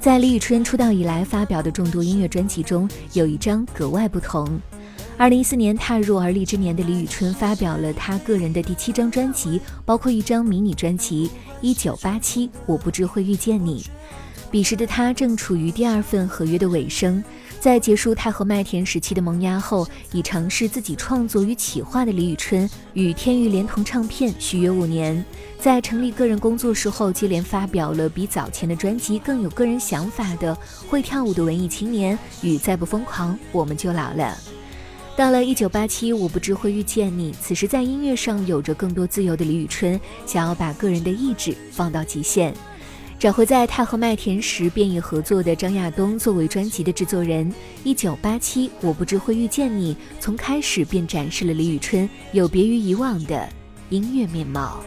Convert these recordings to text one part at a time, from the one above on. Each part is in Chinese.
在李宇春出道以来发表的众多音乐专辑中，有一张格外不同。二零一四年踏入而立之年的李宇春发表了她个人的第七张专辑，包括一张迷你专辑《一九八七我不知会遇见你》。彼时的她正处于第二份合约的尾声。在结束太和麦田时期的萌芽后，已尝试自己创作与企划的李宇春与天娱连同唱片续约五年。在成立个人工作室后，接连发表了比早前的专辑更有个人想法的《会跳舞的文艺青年》与《再不疯狂我们就老了》。到了一九八七，我不知会遇见你。此时在音乐上有着更多自由的李宇春，想要把个人的意志放到极限。找回在太和麦田时便已合作的张亚东作为专辑的制作人，一九八七，我不知会遇见你，从开始便展示了李宇春有别于以往的音乐面貌。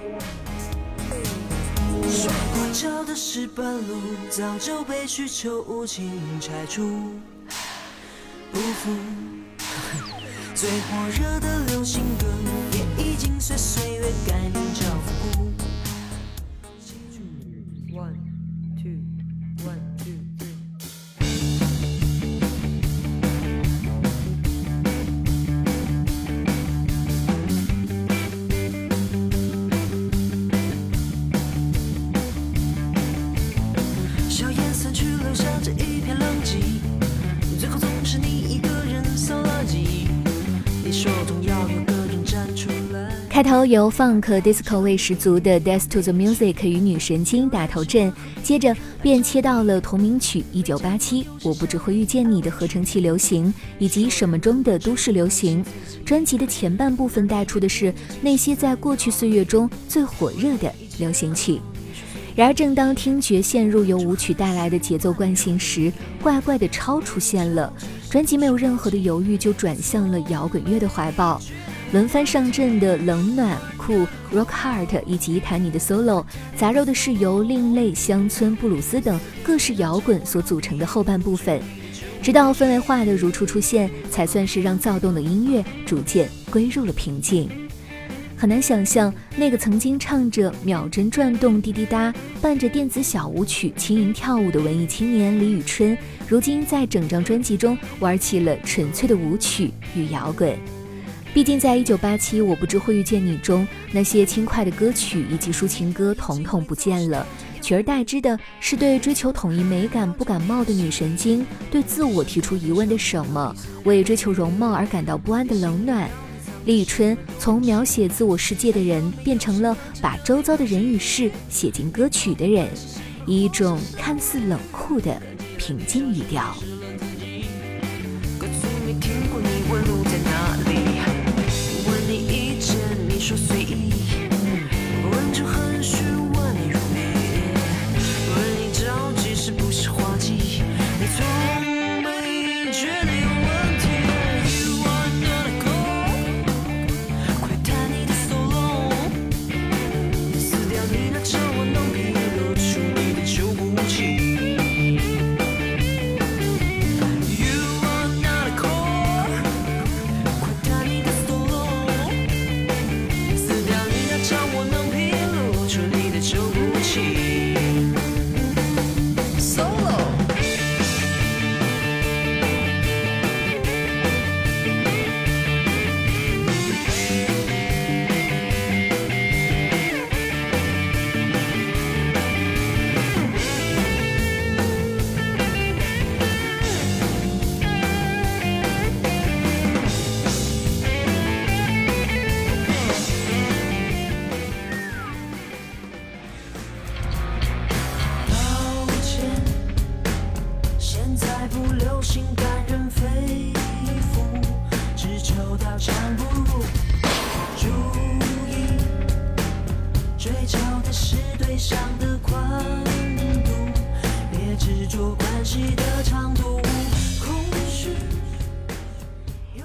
摔过跤的石板路，早就被需求无情拆除。不服，最火热的流行歌，也已经随岁月改名叫复古。开头由 Funk Disco 味十足的 Death to the Music 与女神经打头阵，接着便切到了同名曲《一九八七我不知会遇见你》的合成器流行，以及什么中的都市流行。专辑的前半部分带出的是那些在过去岁月中最火热的流行曲。然而，正当听觉陷入由舞曲带来的节奏惯性时，怪怪的超出现了。专辑没有任何的犹豫，就转向了摇滚乐的怀抱。轮番上阵的冷暖酷、rock Heart 以及弹你的 solo，杂糅的是由另类乡村、布鲁斯等各式摇滚所组成的后半部分，直到氛围化的如初出现，才算是让躁动的音乐逐渐归入了平静。很难想象，那个曾经唱着秒针转动、滴滴答，伴着电子小舞曲轻盈跳舞的文艺青年李宇春，如今在整张专辑中玩起了纯粹的舞曲与摇滚。毕竟，在一九八七，我不知会遇见你中，那些轻快的歌曲以及抒情歌统统不见了，取而代之的是对追求统一美感不感冒的女神经，对自我提出疑问的什么，为追求容貌而感到不安的冷暖。李宇春从描写自我世界的人，变成了把周遭的人与事写进歌曲的人，以一种看似冷酷的平静语调。що свій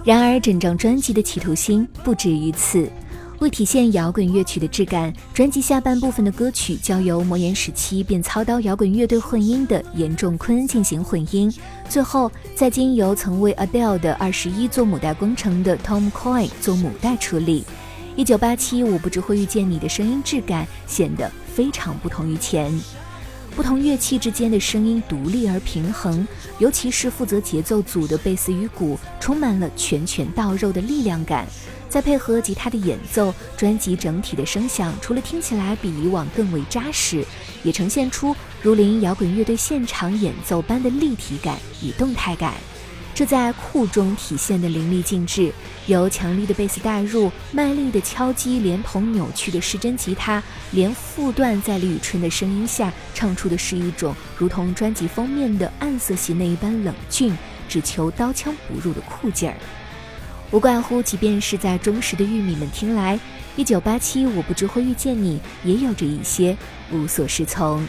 然而，整张专辑的企图心不止于此。为体现摇滚乐曲的质感，专辑下半部分的歌曲交由魔岩时期便操刀摇滚乐队混音的严仲坤进行混音，最后再经由曾为 Adele 的二十一做母带工程的 Tom Coy 做母带处理。一九八七，我不知会遇见你的声音质感显得非常不同于前。不同乐器之间的声音独立而平衡，尤其是负责节奏组的贝斯与鼓，充满了拳拳到肉的力量感。再配合吉他的演奏，专辑整体的声响除了听起来比以往更为扎实，也呈现出如临摇滚乐队现场演奏般的立体感与动态感。这在酷中体现的淋漓尽致，由强力的贝斯带入，卖力的敲击，连同扭曲的失真吉他，连副段在李宇春的声音下唱出的是一种如同专辑封面的暗色系那一般冷峻，只求刀枪不入的酷劲儿。无怪乎，即便是在忠实的玉米们听来，一九八七我不知会遇见你，也有着一些无所适从。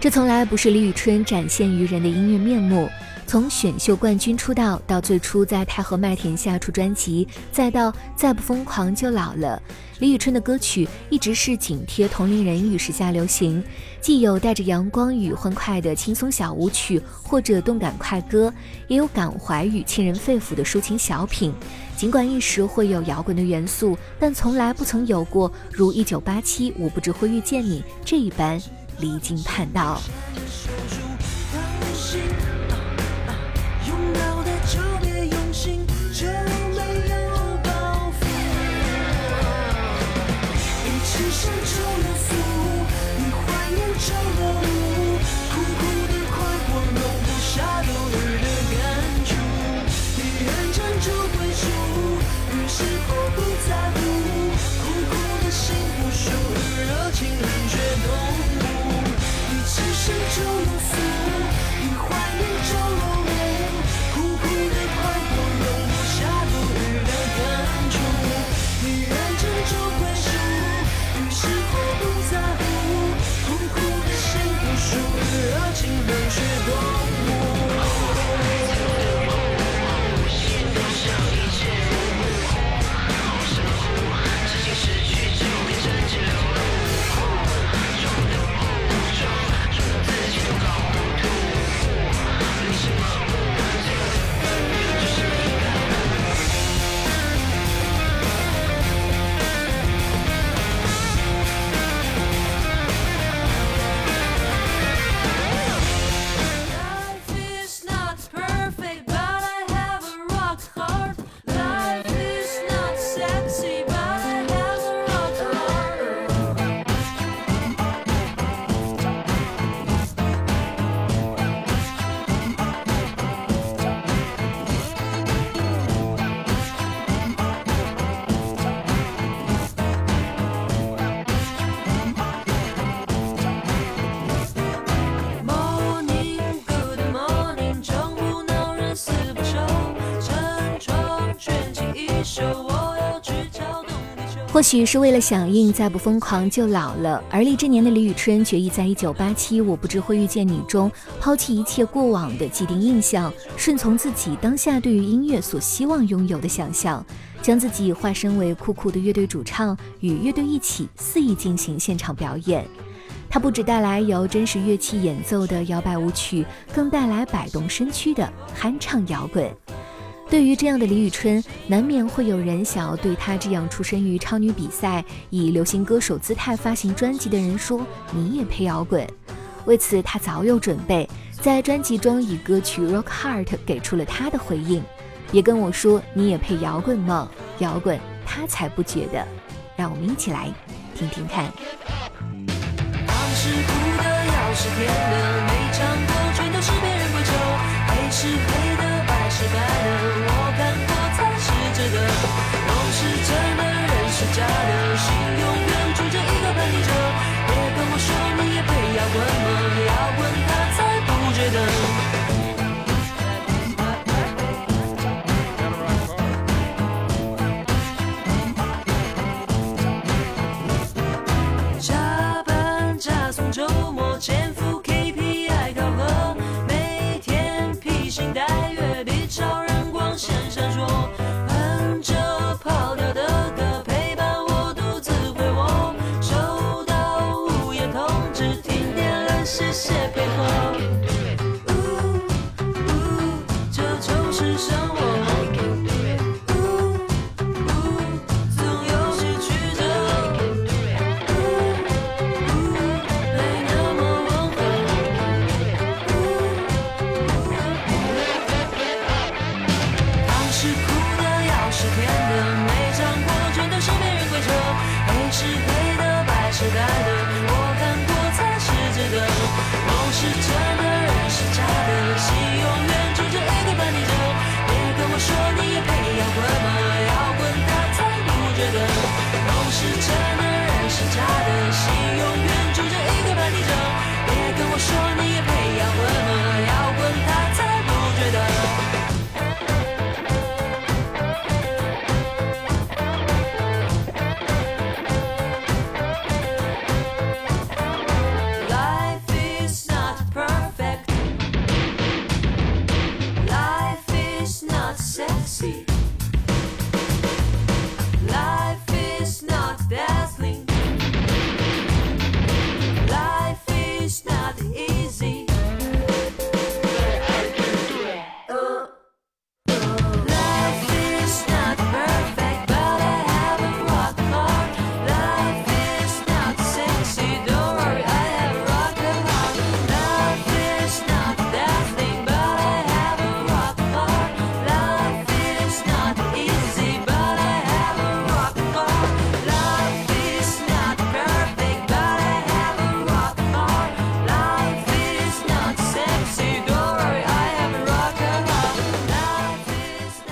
这从来不是李宇春展现于人的音乐面目。从选秀冠军出道，到最初在太和麦田下出专辑，再到再不疯狂就老了，李宇春的歌曲一直是紧贴同龄人与时下流行，既有带着阳光与欢快的轻松小舞曲或者动感快歌，也有感怀与沁人肺腑的抒情小品。尽管一时会有摇滚的元素，但从来不曾有过如一九八七我不知会遇见你这一般离经叛道。或许是为了响应“再不疯狂就老了”，而立之年的李宇春决意在一九八七《我不知会遇见你》中抛弃一切过往的既定印象，顺从自己当下对于音乐所希望拥有的想象，将自己化身为酷酷的乐队主唱，与乐队一起肆意进行现场表演。他不只带来由真实乐器演奏的摇摆舞曲，更带来摆动身躯的酣畅摇滚。对于这样的李宇春，难免会有人想要对她这样出身于超女比赛、以流行歌手姿态发行专辑的人说：“你也配摇滚？”为此，她早有准备，在专辑中以歌曲《Rock Heart》给出了她的回应。别跟我说你也配摇滚吗？摇滚她才不觉得。让我们一起来听听看。should I?